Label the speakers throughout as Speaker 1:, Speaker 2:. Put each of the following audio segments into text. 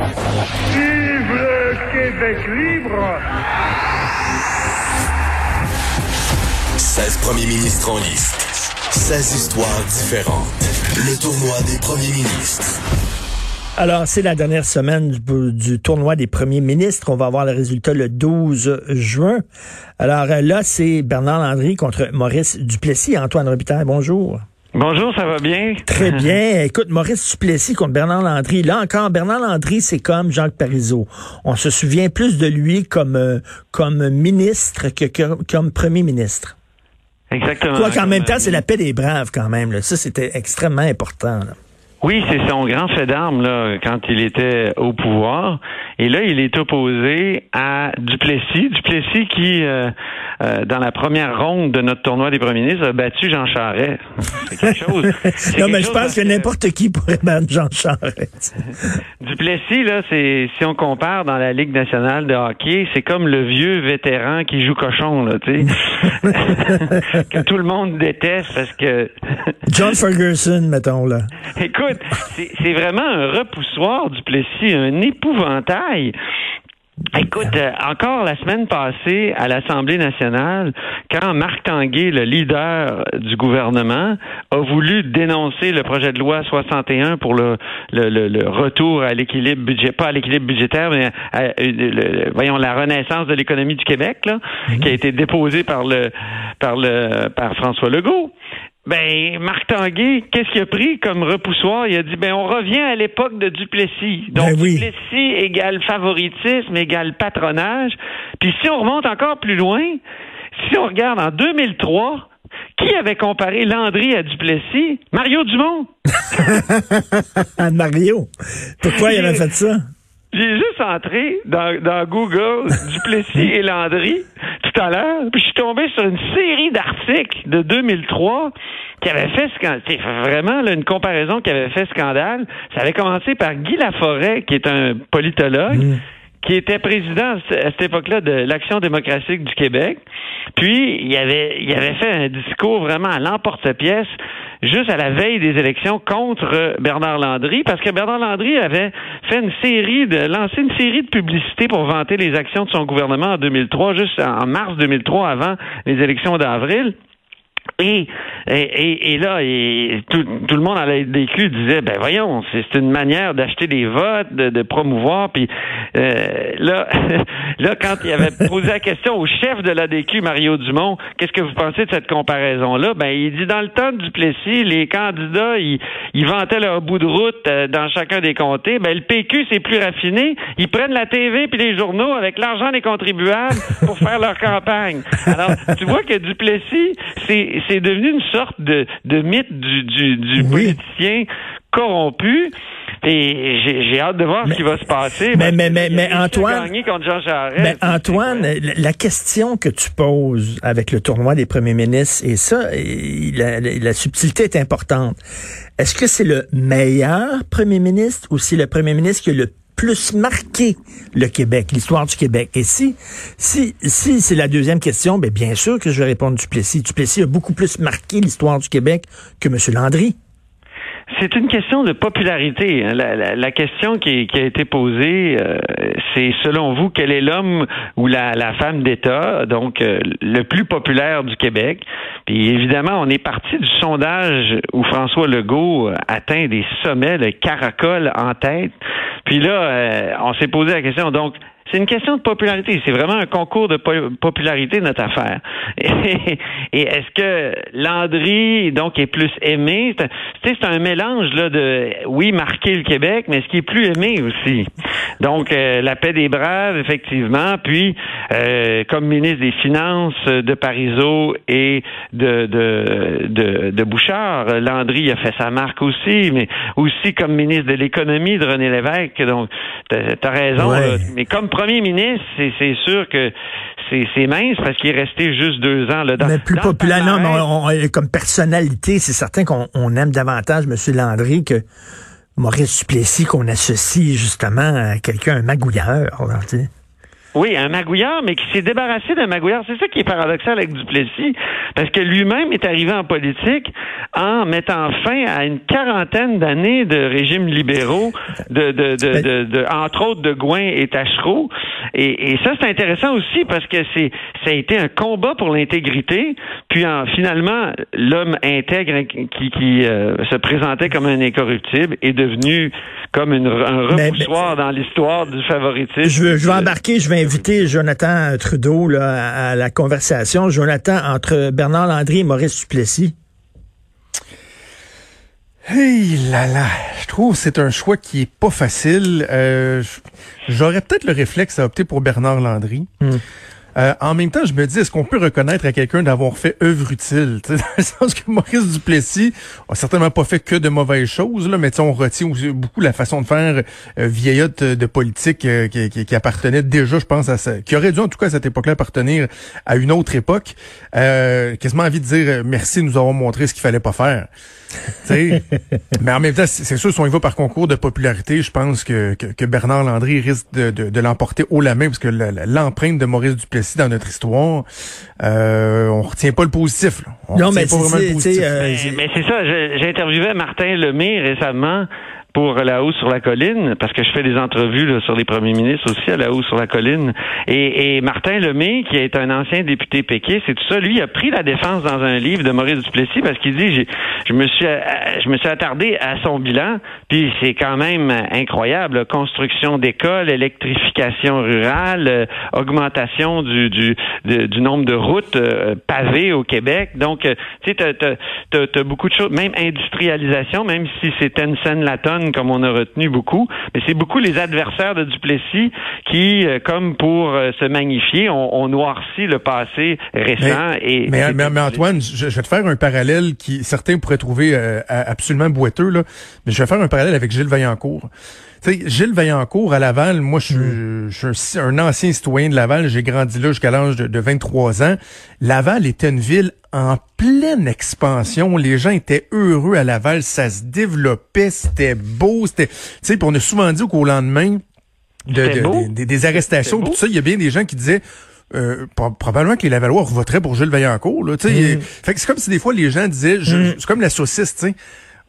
Speaker 1: Vive le Québec libre
Speaker 2: 16 premiers ministres en liste. 16 histoires différentes. Le tournoi des premiers ministres.
Speaker 3: Alors, c'est la dernière semaine du, du, tournoi des premiers ministres. On va avoir le résultat le 12 juin. Alors euh, là, c'est Bernard Landry contre Maurice Duplessis. Antoine Robitaille, bonjour.
Speaker 4: Bonjour, ça va bien?
Speaker 3: Très bien. Écoute, Maurice Duplessis contre Bernard Landry. Là encore, Bernard Landry, c'est comme Jacques Parizeau. On se souvient plus de lui comme, euh, comme ministre que, que comme premier ministre.
Speaker 4: Exactement.
Speaker 3: Quoi qu'en même temps, c'est la paix des braves quand même. Là. Ça, c'était extrêmement important. Là.
Speaker 4: Oui, c'est son grand fait d'armes là quand il était au pouvoir. Et là, il est opposé à Duplessis. Duplessis qui, euh, euh, dans la première ronde de notre tournoi des premiers ministres, a battu Jean Charest. C'est quelque chose.
Speaker 3: non, mais je pense que, n'importe qui pourrait battre Jean Charest.
Speaker 4: Duplessis, là, c'est si on compare dans la Ligue nationale de hockey, c'est comme le vieux vétéran qui joue cochon, là, tu sais. que tout le monde déteste parce que.
Speaker 3: John Ferguson, mettons, là.
Speaker 4: Écoute, c'est vraiment un repoussoir du Plessis, un épouvantail. Écoute, euh, encore la semaine passée à l'Assemblée nationale, quand Marc Tanguay, le leader du gouvernement, a voulu dénoncer le projet de loi 61 pour le, le, le, retour à l'équilibre budget, pas à l'équilibre budgétaire, mais à, voyons la renaissance de l'économie du Québec, là, qui a été déposé par le par le par François Legault. Ben, Marc Tanguay, qu'est-ce qu'il a pris comme repoussoir? Il a dit, ben, on revient à l'époque de Duplessis. Donc,
Speaker 3: ben oui.
Speaker 4: Duplessis égale favoritisme, égale patronage. Puis si on remonte encore plus loin, si on regarde en 2003, qui avait comparé Landry à Duplessis? Mario Dumont.
Speaker 3: Mario. Pourquoi il avait fait ça?
Speaker 4: J'ai juste entré dans, dans Google Duplessis et Landry tout à l'heure, puis je suis tombé sur une série d'articles de 2003 qui avait fait scandale. C'est vraiment là, une comparaison qui avait fait scandale. Ça avait commencé par Guy Laforêt, qui est un politologue. Mm. Qui était président à cette époque-là de l'Action démocratique du Québec. Puis, il avait, il avait fait un discours vraiment à l'emporte-pièce juste à la veille des élections contre Bernard Landry, parce que Bernard Landry avait fait une série de lancé une série de publicités pour vanter les actions de son gouvernement en 2003, juste en mars 2003, avant les élections d'avril. Et, là, tout, le monde à la disait, ben voyons, c'est une manière d'acheter des votes, de, promouvoir. Puis euh, là, là, quand il avait posé la question au chef de la DQ, Mario Dumont, qu'est-ce que vous pensez de cette comparaison-là? Ben, il dit dans le temps du Plessis, les candidats, ils, ils vantaient leur bout de route euh, dans chacun des comtés. Ben, le PQ, c'est plus raffiné. Ils prennent la TV puis les journaux avec l'argent des contribuables pour faire leur campagne. Alors, tu vois que Duplessis, c'est c'est devenu une sorte de, de mythe du, du, du politicien corrompu. Et j'ai hâte de voir ce qui va se passer.
Speaker 3: Mais, mais, mais, mais Antoine,
Speaker 4: mais
Speaker 3: Antoine, la question que tu poses avec le tournoi des premiers ministres, et ça, la, la subtilité est importante. Est-ce que c'est le meilleur premier ministre ou c'est le premier ministre qui a le plus marqué le Québec, l'histoire du Québec? Et si, si, si c'est la deuxième question, bien, bien sûr que je vais répondre Duplessis. Duplessis a beaucoup plus marqué l'histoire du Québec que M. Landry.
Speaker 4: C'est une question de popularité. Hein. La, question qui, a été posée, euh, c'est selon vous, quel est l'homme ou la, femme d'État, donc euh, le plus populaire du Québec? Puis évidemment, on est parti du sondage où François Legault atteint des sommets, le caracole en tête. Puis là, euh, on s'est posé la question, donc, c'est une question de popularité. C'est vraiment un concours de popularité, notre affaire. Et, est-ce que Landry, donc, est plus aimé? C'est un mélange là, de, oui, marquer le Québec, mais ce qui est plus aimé aussi. Donc, euh, la paix des braves, effectivement. Puis, euh, comme ministre des Finances de Parizeau et de, de, de, de Bouchard, Landry a fait sa marque aussi, mais aussi comme ministre de l'économie de René Lévesque. Donc, tu as raison. mais comme premier ministre, c'est sûr que c'est mince parce qu'il est resté juste deux ans. Là,
Speaker 3: mais plus populaire, non, mais comme personnalité, c'est certain qu'on aime davantage M. Landry que Maurice Duplessis qu'on associe justement à quelqu'un, un magouilleur. Là,
Speaker 4: Oui, un magouillard, mais qui s'est débarrassé d'un magouillard. C'est ça qui est paradoxal avec Duplessis, parce que lui-même est arrivé en politique en mettant fin à une quarantaine d'années de régimes libéraux, de, de, de, de, entre autres de Gouin et Tachereau. Et, et ça, c'est intéressant aussi parce que c'est ça a été un combat pour l'intégrité. Puis en, finalement, l'homme intègre qui, qui euh, se présentait comme un incorruptible est devenu comme une, un repoussoir dans l'histoire du favoritisme.
Speaker 3: Je, veux, je vais embarquer, je vais inviter Jonathan Trudeau là, à la conversation. Jonathan, entre Bernard Landry et Maurice Duplessis.
Speaker 5: Hey là là, je trouve que c'est un choix qui est pas facile. Euh, J'aurais peut-être le réflexe à opter pour Bernard Landry. Hmm. Euh, en même temps, je me dis, est-ce qu'on peut reconnaître à quelqu'un d'avoir fait œuvre utile? Dans le sens que Maurice Duplessis a certainement pas fait que de mauvaises choses, là, mais on retient aussi beaucoup la façon de faire euh, vieillotte de politique euh, qui, appartenait déjà, je pense, à ça, qui aurait dû en tout cas à cette époque-là appartenir à une autre époque. Euh, quasiment envie de dire merci, nous avons montré ce qu'il fallait pas faire. Mais en même temps, c'est sûr, si on y va par concours de popularité, je pense que, que, Bernard Landry risque de, de, de l'emporter haut la main, parce que l'empreinte de Maurice Duplessis dans notre histoire, euh, on retient pas le positif.
Speaker 3: non, mais, c'est
Speaker 4: euh, mais, c'est ça. J'ai interviewé Martin Lemay récemment pour la hausse sur la colline, parce que je fais des entrevues sur les premiers ministres aussi à la hausse sur la colline. Et, et Martin Lemay, qui est un ancien député péqué, c'est tout ça. Lui a pris la défense dans un livre de Maurice Duplessis parce qu'il dit je me suis je me suis attardé à son bilan, puis c'est quand même incroyable. Construction d'écoles, électrification rurale, euh, augmentation du, du, du nombre de routes euh, pavées au Québec. Donc, euh, tu sais, t'as, as, beaucoup de choses, même industrialisation, même si c'est Tencent Comme on a retenu beaucoup, mais c'est beaucoup les adversaires de Duplessis qui, euh, comme pour euh, se magnifier, ont, noirci le passé récent.
Speaker 5: Mais, et, mais, Antoine, je, vais te faire un parallèle qui certains pourraient trouver euh, absolument boiteux, là, mais je vais faire un parallèle avec Gilles Vaillancourt. Gilles Vaillancourt à Laval, moi je suis, mm. un, ancien citoyen de Laval, j'ai grandi là jusqu'à l'âge de, de 23 ans. Laval était une ville en pleine expansion. Les gens étaient heureux à Laval, ça se développait, c'était beau, c'était, tu sais, on a souvent dit qu'au lendemain de, des arrestations, tout ça, il y a bien des gens qui disaient. Euh, probablement que les Lavallois voteraient pour Gilles Vaillancourt. Là, mm. Fait que c'est comme si des fois les gens disaient, mm. c'est comme la saucisse, tu sais.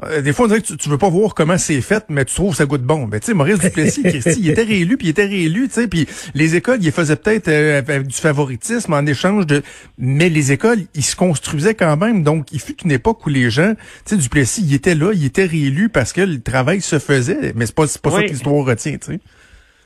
Speaker 5: Euh, des fois, on dirait que tu, veux pas voir comment c'est fait, mais tu trouves ça goûte bon. Ben, tu sais, Maurice Duplessis, Christy, il était réélu, puis il était réélu, tu sais, puis les écoles, ils faisaient peut-être euh, du favoritisme en échange de... Mais les écoles, ils se construisaient quand même. Donc, il fut une époque où les gens, tu sais, Duplessis, il était là, il était réélu parce que le travail se faisait. Mais c'est pas, pas ça que l'histoire retient, tu sais.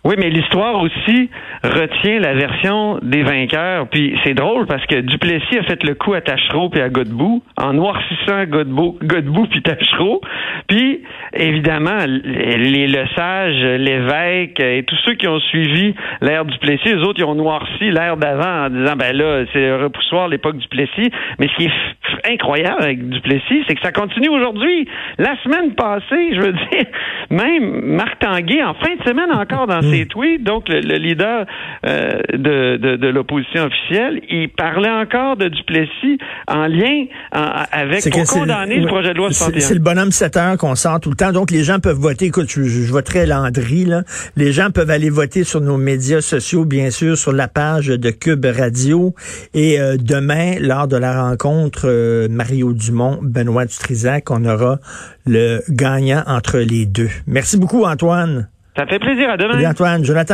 Speaker 4: Oui, mais l'histoire aussi retient la version des vainqueurs. Puis c'est drôle parce que Duplessis a fait le coup à Tachereau puis à Godbout en noircissant Godbout, Godbout puis Tachereau. Puis évidemment, les Le Sage, l'évêque et tous ceux qui ont suivi l'ère Duplessis, les autres ils ont noirci l'ère d'avant en disant ben là c'est repoussoir l'époque Duplessis. Mais ce qui est incroyable avec Duplessis, c'est que ça continue aujourd'hui. La semaine passée, je veux dire, même Marc Tanguay en fin de semaine encore dans ses tweets, donc le, leader euh, de, de, de l'opposition officielle, il parlait encore de Duplessis en lien avec pour condamner le projet de loi 61.
Speaker 3: C'est le bonhomme 7 heures qu'on sort tout le temps. Donc les gens peuvent voter. Écoute, je, je voterai Landry. Là. Les gens peuvent aller voter sur nos médias sociaux, bien sûr, sur la page de Cube Radio. Et euh, demain, lors de la rencontre euh, Mario Dumont, Benoît Dutrisac, on aura le gagnant entre les deux. Merci beaucoup, Antoine.
Speaker 4: Ça fait plaisir. À demain.
Speaker 3: Antoine. Jonathan